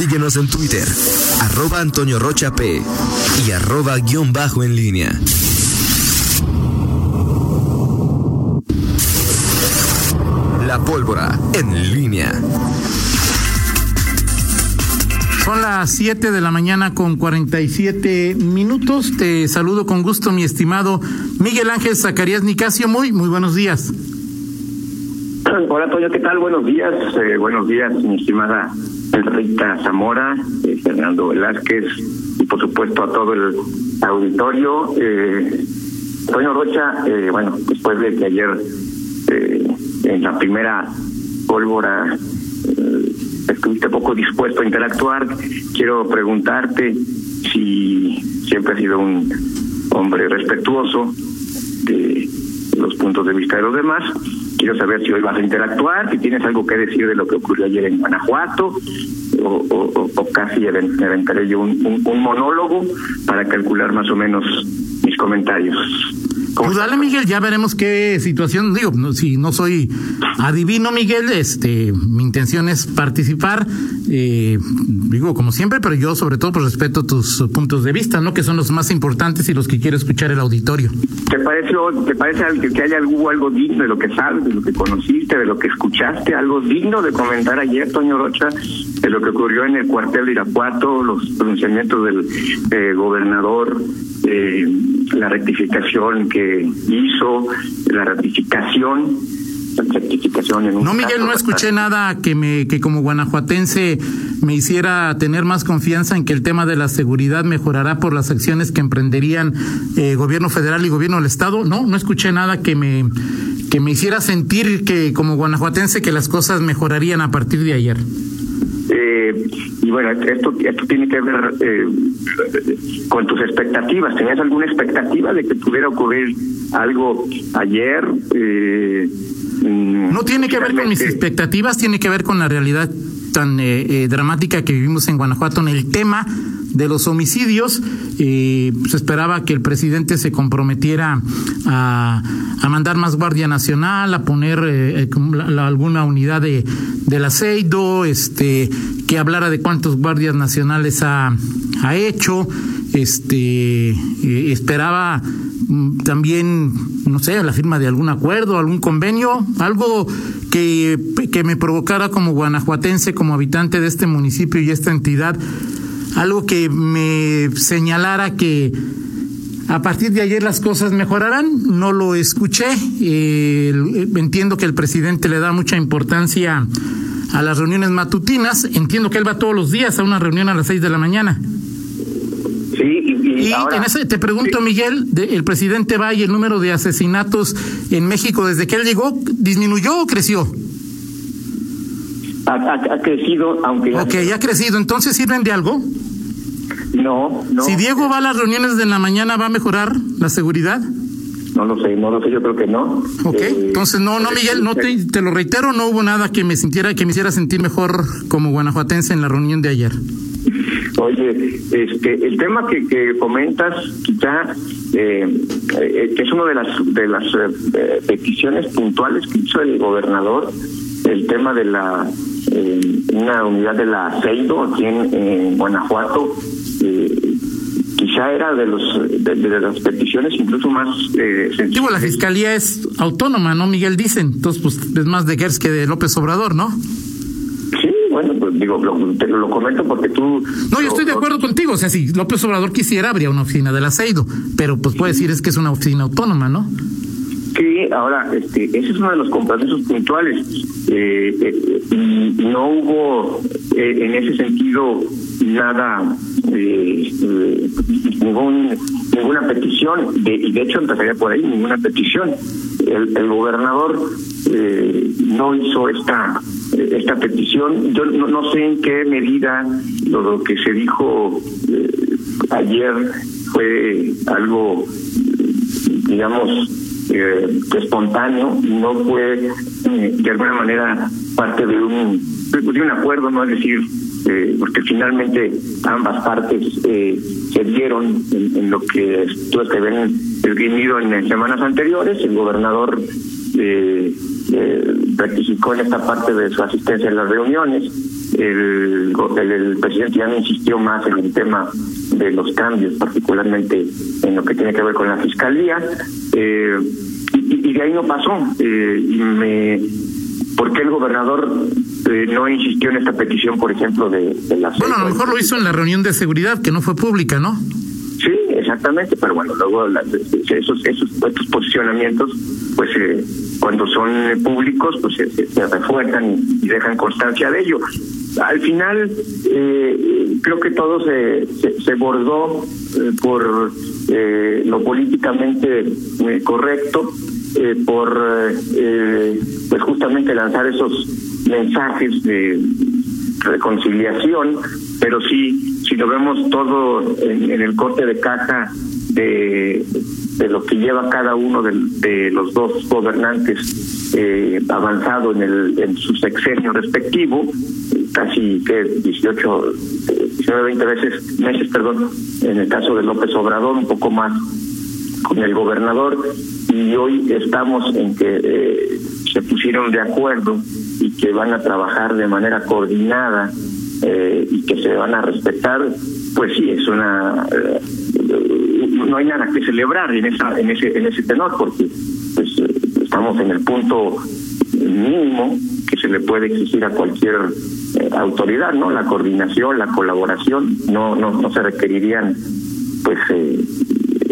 Síguenos en Twitter, arroba Antonio Rocha P y arroba guion bajo en línea. La pólvora en línea. Son las 7 de la mañana con 47 minutos. Te saludo con gusto, mi estimado Miguel Ángel Zacarías Nicasio. Muy, muy buenos días. Hola, Toño, ¿qué tal? Buenos días. Eh, buenos días, mi estimada Rita Zamora, eh, Fernando Velázquez y, por supuesto, a todo el auditorio. Eh, Toño Rocha, eh, bueno, después de que ayer eh, en la primera pólvora eh, estuviste poco dispuesto a interactuar, quiero preguntarte si siempre has sido un hombre respetuoso de los puntos de vista de los demás. Quiero saber si hoy vas a interactuar, si tienes algo que decir de lo que ocurrió ayer en Guanajuato, o, casi aventaré yo un monólogo para calcular más o menos mis comentarios. Pues dale, Miguel, ya veremos qué situación. Digo, no, si no soy adivino, Miguel, este, mi intención es participar, eh, digo, como siempre, pero yo sobre todo pues respeto tus puntos de vista, ¿no? Que son los más importantes y los que quiero escuchar el auditorio. ¿Te parece, te parece que haya algo, algo digno de lo que sabes, de lo que conociste, de lo que escuchaste, algo digno de comentar ayer, Toño Rocha, de lo que ocurrió en el cuartel de Irapuato, los pronunciamientos del eh, gobernador, eh, la rectificación que hizo, la ratificación, la certificación en un No, Miguel, no escuché nada que me que como guanajuatense me hiciera tener más confianza en que el tema de la seguridad mejorará por las acciones que emprenderían eh, gobierno federal y gobierno del estado. No, no escuché nada que me que me hiciera sentir que como guanajuatense que las cosas mejorarían a partir de ayer. Eh, y bueno, esto, esto tiene que ver eh, con tus expectativas. ¿Tenías alguna expectativa de que pudiera ocurrir algo ayer? Eh, no tiene que ver con mis expectativas, tiene que ver con la realidad tan eh, eh, dramática que vivimos en Guanajuato en el tema de los homicidios. Eh, se esperaba que el presidente se comprometiera a, a mandar más Guardia Nacional, a poner eh, la, alguna unidad de, del aceido, este, que hablara de cuántos guardias nacionales ha, ha hecho. Este, eh, esperaba también, no sé, la firma de algún acuerdo, algún convenio, algo que, que me provocara como guanajuatense, como habitante de este municipio y esta entidad, algo que me señalara que a partir de ayer las cosas mejorarán. No lo escuché. Eh, entiendo que el presidente le da mucha importancia a las reuniones matutinas. Entiendo que él va todos los días a una reunión a las seis de la mañana. Sí, y, y ahora, en ese, te pregunto, sí. Miguel, de, el presidente va y el número de asesinatos en México desde que él llegó, ¿disminuyó o creció? Ha, ha, ha crecido, aunque... Ok, ha crecido. ¿Entonces sirven de algo? No, no. Si Diego va a las reuniones de la mañana, ¿va a mejorar la seguridad? No lo sé, no lo sé, yo creo que no. Ok, eh, entonces no, no, Miguel, no te, te lo reitero, no hubo nada que me sintiera, que me hiciera sentir mejor como guanajuatense en la reunión de ayer. Oye, este, el tema que, que comentas, quizá, eh, eh, es una de las de las eh, peticiones puntuales que hizo el gobernador, el tema de la eh, una unidad de la Aceido aquí en, en Guanajuato. Quizá era de los de, de, las peticiones incluso más eh, Digo, la fiscalía es autónoma, ¿no, Miguel? Dicen. Entonces, pues es más de Gers que de López Obrador, ¿no? bueno, pues digo, lo, te lo comento porque tú... No, yo estoy de acuerdo contigo, o sea, si López Obrador quisiera, habría una oficina del aceido, pero pues puede decir es que es una oficina autónoma, ¿no? Sí, ahora, este, ese es uno de los compromisos puntuales. Eh, eh, no hubo eh, en ese sentido nada, eh, ningún, ninguna petición, de, y de hecho empezaría por ahí, ninguna petición. El, el gobernador no hizo esta esta petición. Yo no, no, sé en qué medida lo, lo que se dijo eh, ayer fue algo, digamos, eh, espontáneo, no fue eh, de alguna manera parte de un, de un acuerdo, no es decir, eh, porque finalmente ambas partes se dieron en, lo que tú que ven esgrimido en semanas anteriores, el gobernador eh, eh, rectificó en esta parte de su asistencia en las reuniones. El, el, presidente ya no insistió más en el tema de los cambios, particularmente en lo que tiene que ver con la fiscalía, eh, y, de ahí no pasó. Eh, y me, ¿Por qué el gobernador eh, no insistió en esta petición, por ejemplo, de, de la... Bueno, a lo mejor lo hizo en la reunión de seguridad, que no fue pública, ¿no? Sí, exactamente, pero bueno, luego esos, esos estos posicionamientos, pues eh, cuando son públicos, pues se, refuerzan y, dejan constancia de ello. Al final, eh, creo que todo se, se, bordó eh, por lo políticamente correcto, por pues justamente lanzar esos mensajes de reconciliación, pero sí si lo vemos todo en, el corte de caja de, de, lo que lleva cada uno de, los dos gobernantes eh, avanzado en, el, en su sexenio respectivo, casi que 18, 19, 20 veces, meses, perdón, en el caso de López Obrador, un poco más con el gobernador, y hoy estamos en que eh, se pusieron de acuerdo y que van a trabajar de manera coordinada eh, y que se van a respetar, pues sí, es una... Eh, no hay nada que celebrar en, esa, en, ese, en ese tenor, porque pues, estamos en el punto mínimo que se le puede exigir a cualquier eh, autoridad, ¿no? La coordinación, la colaboración, no, no, no se requerirían pues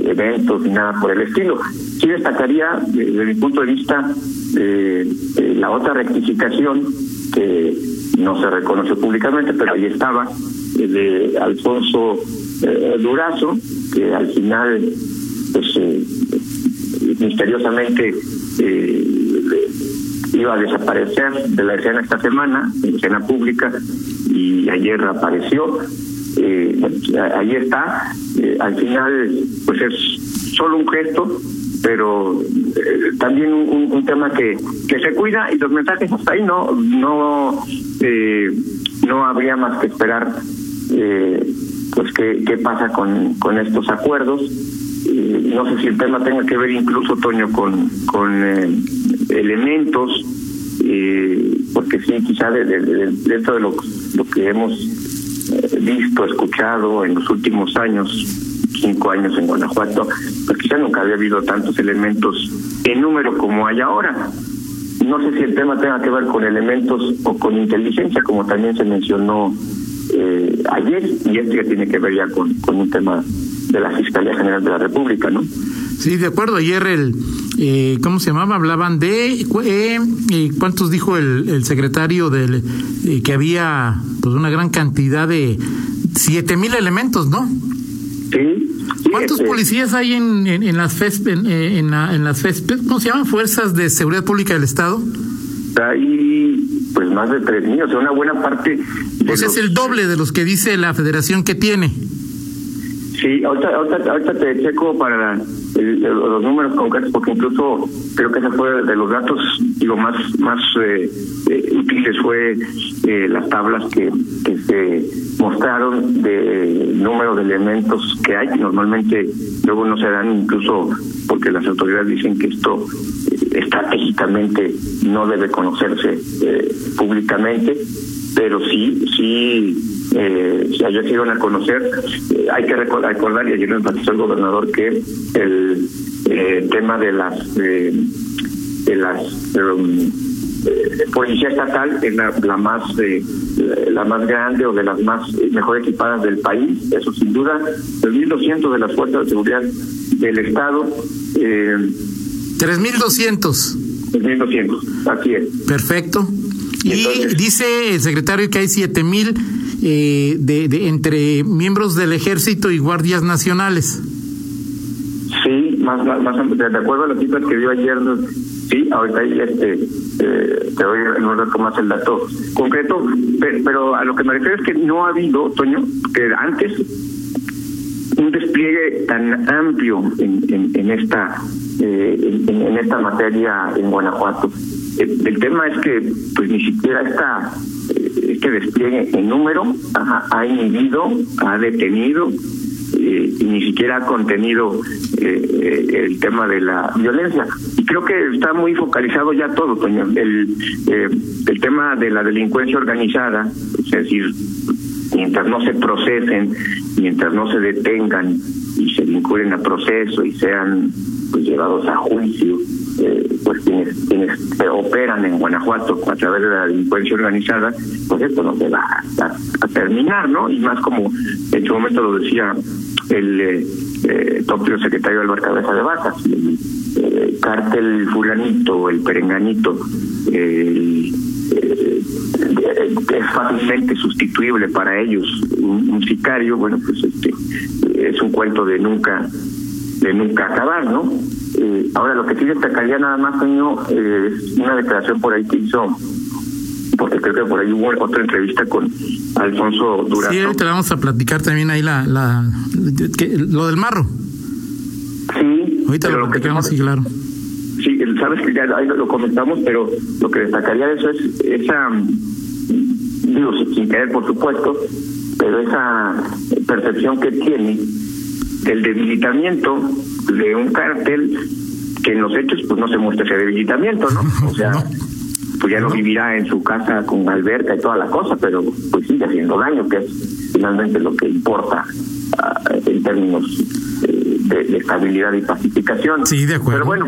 eventos ni nada por el estilo. Sí destacaría, desde mi punto de vista, la otra rectificación que no se reconoce públicamente, pero ahí estaba, eh, de Alfonso eh, Durazo, que al final, pues eh, misteriosamente iba a desaparecer de la escena esta semana, en escena pública, y ayer apareció. ahí está. al final, pues es solo un gesto, pero también un, tema que, que se cuida y los mensajes hasta ahí no no eh, no habría más que esperar eh, pues qué, qué pasa con, con estos acuerdos eh, no sé si el tema tenga que ver incluso Toño con con eh, elementos porque sí quizá de, dentro de lo, lo que hemos visto escuchado en los últimos años cinco años en Guanajuato pues quizá nunca había habido tantos elementos en número como hay ahora. No sé si el tema tenga que ver con elementos o con inteligencia, como también se mencionó eh, ayer, y esto ya tiene que ver ya con, con un tema de la Fiscalía General de la República, ¿no? Sí, de acuerdo. Ayer el, eh, ¿cómo se llamaba? Hablaban de, eh, eh ¿cuántos dijo el, el secretario del, eh, que había pues una gran cantidad de siete mil elementos, ¿no? Sí, ¿Cuántos este, policías hay en, en, las FESP, en, eh, en, en, las FESP, ¿cómo se llaman? Fuerzas de Seguridad Pública del Estado. Hay pues más de tres mil, o sea, una buena parte. Pues es el doble de los que dice la federación que tiene. Sí, ahorita, ahorita, ahorita te checo para los números concretos, porque incluso creo que ese fue de los datos digo más más eh, eh, útiles fue eh, las tablas que, se mostraron de número de elementos que hay, que normalmente luego no se dan incluso porque las autoridades dicen que esto estratégicamente no debe conocerse públicamente, pero sí, sí eh, ayer se iban a conocer. Eh, hay que recordar, y ayer nos enfatizó el gobernador que el eh, tema de las de las um, policía estatal es la, más la más grande o de las más mejor equipadas del país. Eso sin duda, 3.200 de las fuerzas de seguridad del Estado. Eh, 3.200. 3.200, así es. Perfecto. Y, dice el secretario que hay 7.000 eh, de, de, entre miembros del ejército y guardias nacionales. Sí, más, más, de acuerdo a las cifras que dio ayer, sí, ahorita este, eh, te doy en un rato más el dato concreto, pero, a lo que me refiero es que no ha habido, Toño, que antes un despliegue tan amplio en, en, en esta eh, en, esta materia en Guanajuato. El, el, tema es que pues ni siquiera está este despliegue en número ha inhibido, ha detenido eh, y ni siquiera ha contenido eh, el tema de la violencia. Y creo que está muy focalizado ya todo, Toño. El, el tema de la delincuencia organizada, es decir, mientras no se procesen, mientras no se detengan y se vinculen a proceso y sean pues, llevados a juicio, eh, pues quienes, quienes operan en Guanajuato a través de la delincuencia organizada, pues esto no se va a, terminar, ¿no? Y más como en su momento lo decía el eh, eh secretario Álvaro Cabeza de Vacas, el, eh, cártel fulanito, el perenganito, eh, es fácilmente sustituible para ellos un, sicario, bueno, pues este es un cuento de nunca de nunca acabar, ¿no? Eh, ahora, lo que sí destacaría nada más, Toño, eh, es una declaración por ahí que hizo, porque creo que por ahí hubo otra entrevista con Alfonso Durazo. Sí, te vamos a platicar también ahí la, la lo del marro. Sí. Ahorita lo platicamos, sí, claro. Sí, sabes que ya ahí lo comentamos, pero lo que destacaría de eso es esa, digo, sin querer, por supuesto, pero esa percepción que tiene del debilitamiento de un cártel que en los hechos pues no se muestra ese debilitamiento, ¿no? O sea, pues ya no vivirá en su casa con alberca y toda la cosa, pero pues sigue haciendo daño, que es finalmente lo que importa ah, en términos eh, de, estabilidad y pacificación. Sí, de acuerdo. Pero bueno,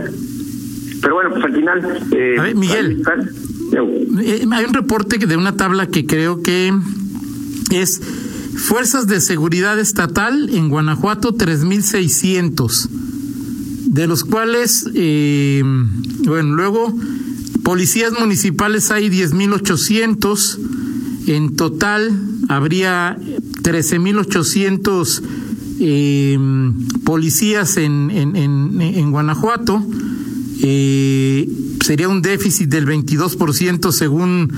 pero bueno, pues al final... Eh, A ver, Miguel, eh, hay un reporte de una tabla que creo que es Fuerzas de Seguridad Estatal en Guanajuato 3.600, de los cuales, eh, bueno, luego policías municipales hay 10.800, en total habría 13.800 eh, policías en, en, en, en Guanajuato. Eh, sería un déficit del 22% según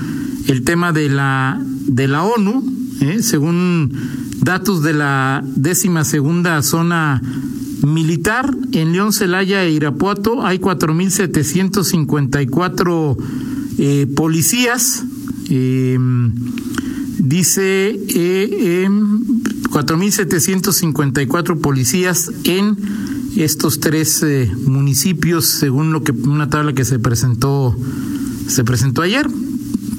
el tema de la de la ONU ¿eh? según datos de la décima segunda zona militar, en León, Celaya e Irapuato hay 4.754 eh, policías. Eh, dice eh, 4.754 policías en estos tres eh, municipios, según lo que una tabla que se presentó se presentó ayer.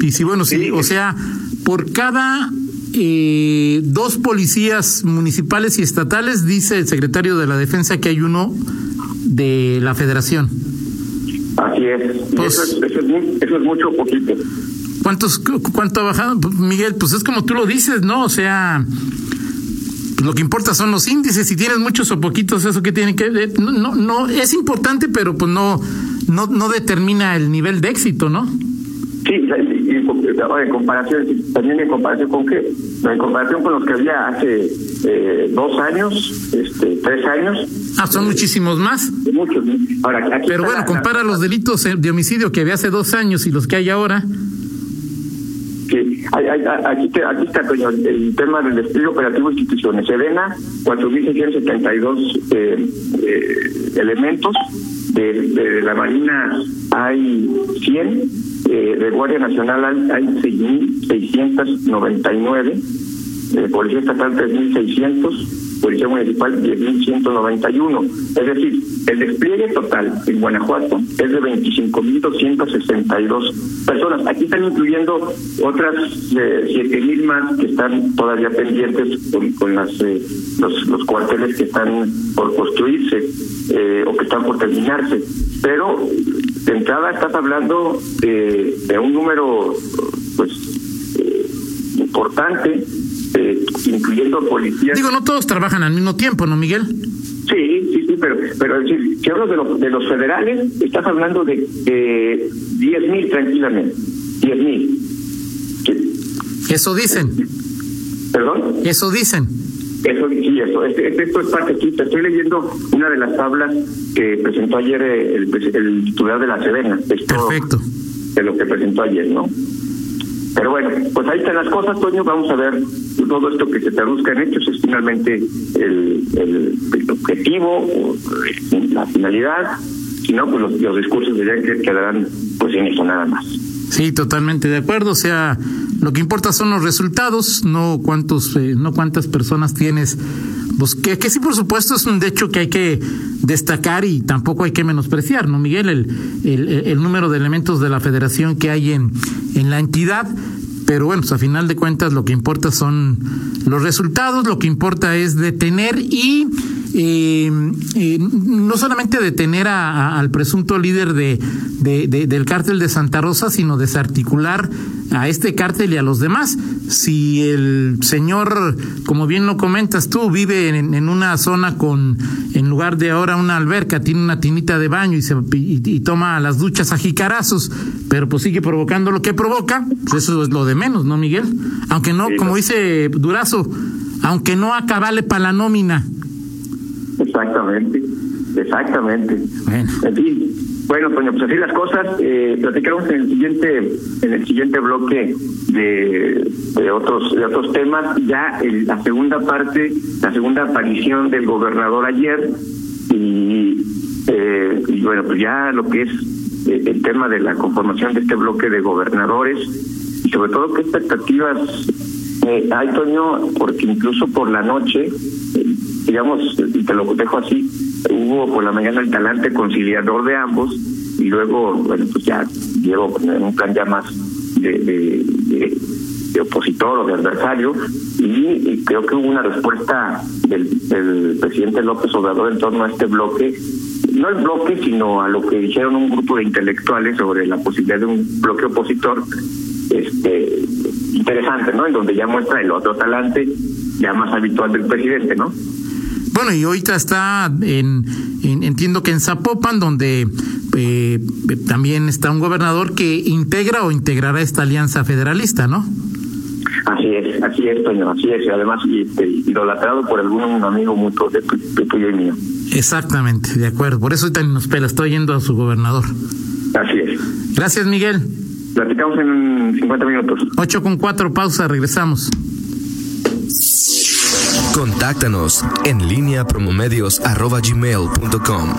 Y si bueno, sí, o sea, por cada eh, dos policías municipales y estatales, dice el secretario de la Defensa que hay uno de la Federación. Así es. Pues, eso, es mucho poquito. ¿Cuántos, ¿Cuánto ha bajado? Pues, Miguel, pues es como tú lo dices, ¿no? O sea, lo que importa son los índices. Si tienes muchos o poquitos, eso que tiene que ver. No, no, no, es importante, pero pues no, no, no determina el nivel de éxito, ¿no? Sí, en comparación, también en comparación con qué, en comparación con los que había hace eh, dos años, este, tres años. Ah, son muchísimos más. Muchos. Ahora, Pero bueno, compara los delitos de homicidio que había hace dos años y los que hay ahora. Sí, hay, aquí, aquí está el tema del despliegue operativo de instituciones. Sedena, 4.672 eh, eh, elementos. De, de la Marina hay 100 eh, de Guardia Nacional hay 6.699, de Policía Estatal 3.600, Policía Municipal 10.191. Es decir, el despliegue total en Guanajuato es de 25.262 personas. Aquí están incluyendo otras eh, 7.000 más que están todavía pendientes con, las, eh, los, los cuarteles que están por construirse eh, o que están por terminarse. Pero de entrada estás hablando de, un número pues eh, importante, eh, incluyendo policías. Digo, no todos trabajan al mismo tiempo, ¿no, Miguel? Sí, sí, sí, pero, pero decir, si hablas de, los de los federales, estás hablando de eh, 10 mil tranquilamente, 10 mil. Eso dicen. ¿Perdón? Eso dicen. Eso sí, eso, esto es parte aquí. Estoy leyendo una de las tablas que presentó ayer el, el titular de la Sedena. Perfecto. De lo que presentó ayer, ¿no? Pero bueno, pues ahí están las cosas, Toño. Vamos a ver todo esto que se traduzca en hechos. Es finalmente el, el, el objetivo, la finalidad. Si no, pues los, discursos de quedarán pues en eso nada más. Sí, totalmente de acuerdo. O sea, lo que importa son los resultados, no cuántos, eh, no cuántas personas tienes pues que, sí, por supuesto, es un hecho que hay que destacar y tampoco hay que menospreciar, ¿no, Miguel? El, el, el número de elementos de la federación que hay en, en la entidad, pero bueno, pues a final de cuentas lo que importa son los resultados, lo que importa es detener y eh, eh, no solamente detener a, a, al presunto líder de, de, de, del cártel de Santa Rosa, sino desarticular a este cártel y a los demás. Si el señor, como bien lo comentas tú, vive en, en una zona con, en lugar de ahora una alberca, tiene una tinita de baño y, se, y, y toma las duchas a jicarazos, pero pues sigue provocando lo que provoca, pues eso es lo de menos, ¿no, Miguel? Aunque no, como dice Durazo, aunque no acabale para la nómina. Exactamente, exactamente. Bueno. En fin, bueno, Toño, pues así las cosas. Eh, platicamos en el siguiente, en el siguiente bloque de, de otros, de otros temas. Ya el, la segunda parte, la segunda aparición del gobernador ayer y, eh, y bueno, pues ya lo que es eh, el tema de la conformación de este bloque de gobernadores y sobre todo qué expectativas eh, hay, Toño, porque incluso por la noche, eh, digamos, y te lo dejo así, hubo por la mañana el talante conciliador de ambos y luego, bueno, pues ya llevo un plan ya más de, de opositor o de adversario y, y, creo que hubo una respuesta del, del presidente López Obrador en torno a este bloque no el bloque, sino a lo que dijeron un grupo de intelectuales sobre la posibilidad de un bloque opositor, este interesante, ¿no? En donde ya muestra el otro talante ya más habitual del presidente, ¿no? Bueno, y ahorita está en, en entiendo que en Zapopan, donde eh, también está un gobernador que integra o integrará esta alianza federalista, ¿no? Así es, así es, Toño, así es, y además este, idolatrado por algún amigo mutuo de, de tuyo y mío. Exactamente, de acuerdo, por eso también nos pela, estoy yendo a su gobernador. Así es. Gracias, Miguel. Platicamos en 50 minutos. 8 con 4, pausa, regresamos. Contáctanos en línea promomedios arroba gmail.com.